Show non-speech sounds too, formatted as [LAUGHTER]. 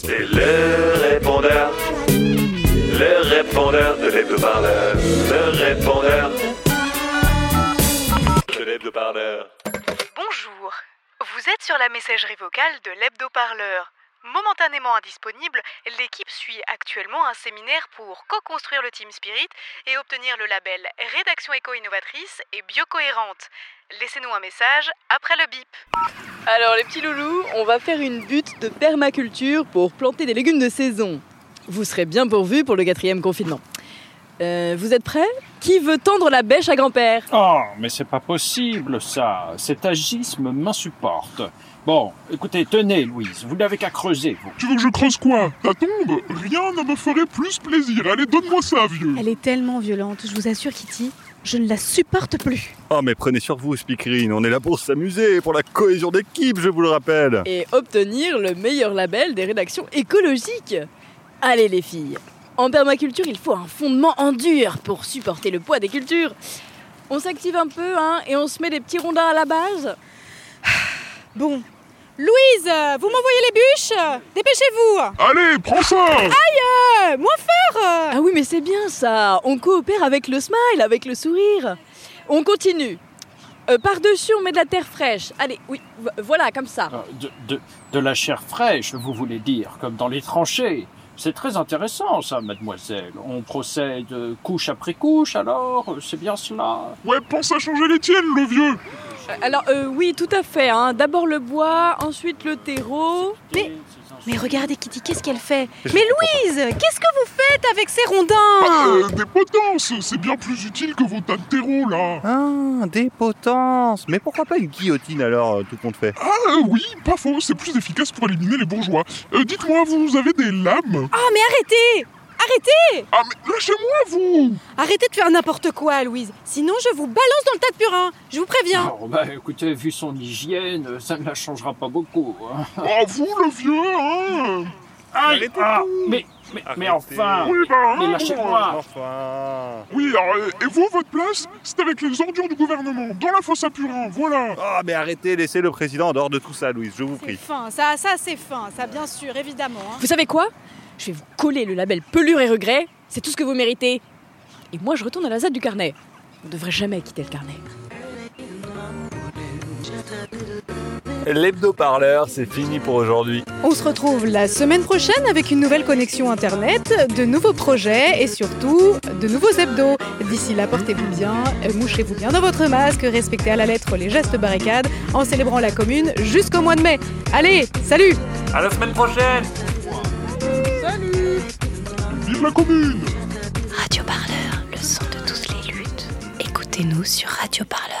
C'est le répondeur, le répondeur de l'hebdo-parleur, le répondeur de l'hebdo-parleur. Bonjour. Vous êtes sur la messagerie vocale de l'hebdo-parleur. Momentanément indisponible, l'équipe suit actuellement un séminaire pour co-construire le Team Spirit et obtenir le label Rédaction éco-innovatrice et biocohérente. Laissez-nous un message après le bip. Alors les petits loulous, on va faire une butte de permaculture pour planter des légumes de saison. Vous serez bien pourvus pour le quatrième confinement. Euh, vous êtes prêts? Qui veut tendre la bêche à grand-père? Oh, mais c'est pas possible ça. Cet agisme m'insupporte. Bon, écoutez, tenez, Louise, vous n'avez qu'à creuser, vous. Tu veux que je creuse quoi? Ta tombe? Rien ne me ferait plus plaisir. Allez, donne-moi ça, vieux. Elle est tellement violente, je vous assure Kitty, je ne la supporte plus. Oh mais prenez sur vous, Speakerine, on est là pour s'amuser, pour la cohésion d'équipe, je vous le rappelle. Et obtenir le meilleur label des rédactions écologiques. Allez les filles, en permaculture, il faut un fondement en dur pour supporter le poids des cultures. On s'active un peu, hein, et on se met des petits rondins à la base. [SIGHS] Bon. Louise, vous m'envoyez les bûches? Dépêchez-vous Allez, prends ça euh, Moins fort. Ah oui, mais c'est bien ça. On coopère avec le smile, avec le sourire. On continue. Euh, Par-dessus, on met de la terre fraîche. Allez, oui, vo- voilà, comme ça. Euh, De, de, de la chair fraîche, vous voulez dire, comme dans les tranchées. C'est très intéressant, ça, mademoiselle. On procède couche après couche, alors C'est bien cela? Ouais, pense à changer les tiennes, le vieux Alors, euh, oui, tout à fait. hein. D'abord le bois, ensuite le terreau. Mais- Mais regardez Kitty, qu'est-ce qu'elle fait? Mais Louise, qu'est-ce que vous faites avec ces rondins? Euh, Des potences C'est bien plus utile que vos tas de terreau, là Ah, des potences Mais pourquoi pas une guillotine alors, euh, tout compte fait? Ah euh, oui, pas faux, c'est plus efficace pour éliminer les bourgeois. Euh, Dites-moi, vous avez des lames? Ah mais arrêtez Arrêtez Ah mais lâchez-moi, vous Arrêtez de faire n'importe quoi, Louise. Sinon, je vous balance dans le tas de purin. Je vous préviens. Oh, bah, écoutez, vu son hygiène, ça ne la changera pas beaucoup. hein. Oh, vous, le vieux, hein Aïe, ah, mais, mais, mais enfin Oui, bah, Mais hein lâchez-moi Enfin Oui, alors, euh, et vous, votre place, c'est avec les ordures du gouvernement, dans la fosse à purin, voilà Ah mais arrêtez, laissez le président en dehors de tout ça, Louise, je vous C'est prie. fin, ça, ça c'est fin, ça bien sûr, évidemment. hein. Vous savez quoi? Je vais vous coller le label pelure et regret. C'est tout ce que vous méritez. Et moi, je retourne à la ZAD du carnet. On ne devrait jamais quitter le carnet. L'hebdo-parleur, c'est fini pour aujourd'hui. On se retrouve la semaine prochaine avec une nouvelle connexion internet, de nouveaux projets et surtout de nouveaux hebdos. D'ici là, portez-vous bien, euh, mouchez-vous bien dans votre masque, respectez à la lettre les gestes barricades en célébrant la commune jusqu'au mois de mai. Allez, salut À la semaine prochaine La Radio Parleur, le son de toutes les luttes. Écoutez-nous sur Radio Parleur.